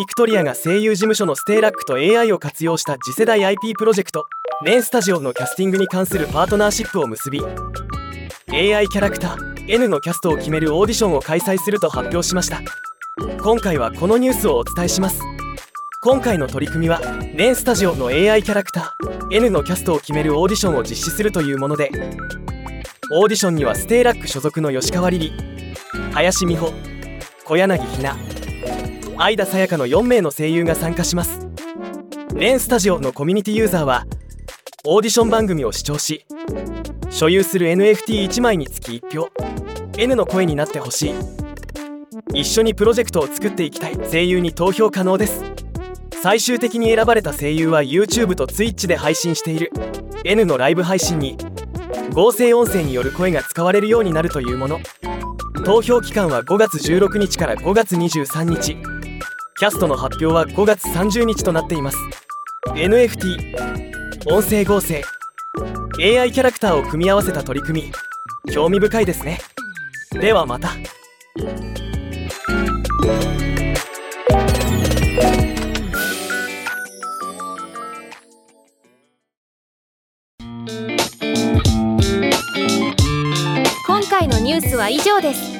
ピクトリアが声優事務所のステイラックと AI を活用した次世代 IP プロジェクトNEN STUDIO のキャスティングに関するパートナーシップを結び AI キャラクター N のキャストを決めるオーディションを開催すると発表しました。今回はこのニュースをお伝えします。今回の取り組みはレンスタジオの AI キャラクター N のキャストを決めるオーディションを実施するというものでオーディションにはステイラック所属の吉川リリ林美穂小柳ひな相田さやかの4名の声優が参加します。レンスタジオのコミュニティユーザーはオーディション番組を視聴し所有する NFT1 枚につき1票 N の声になってほしい。一緒にプロジェクトを作っていきたい声優に投票可能です。最終的に選ばれた声優は YouTube と Twitch で配信している。N のライブ配信に合成音声による声が使われるようになるというもの。投票期間は5月16日から5月23日。キャストの発表は5月30日となっています。NFT 音声合成 AI キャラクターを組み合わせた取り組み興味深いですね。ではまた。今回のニュースは以上です。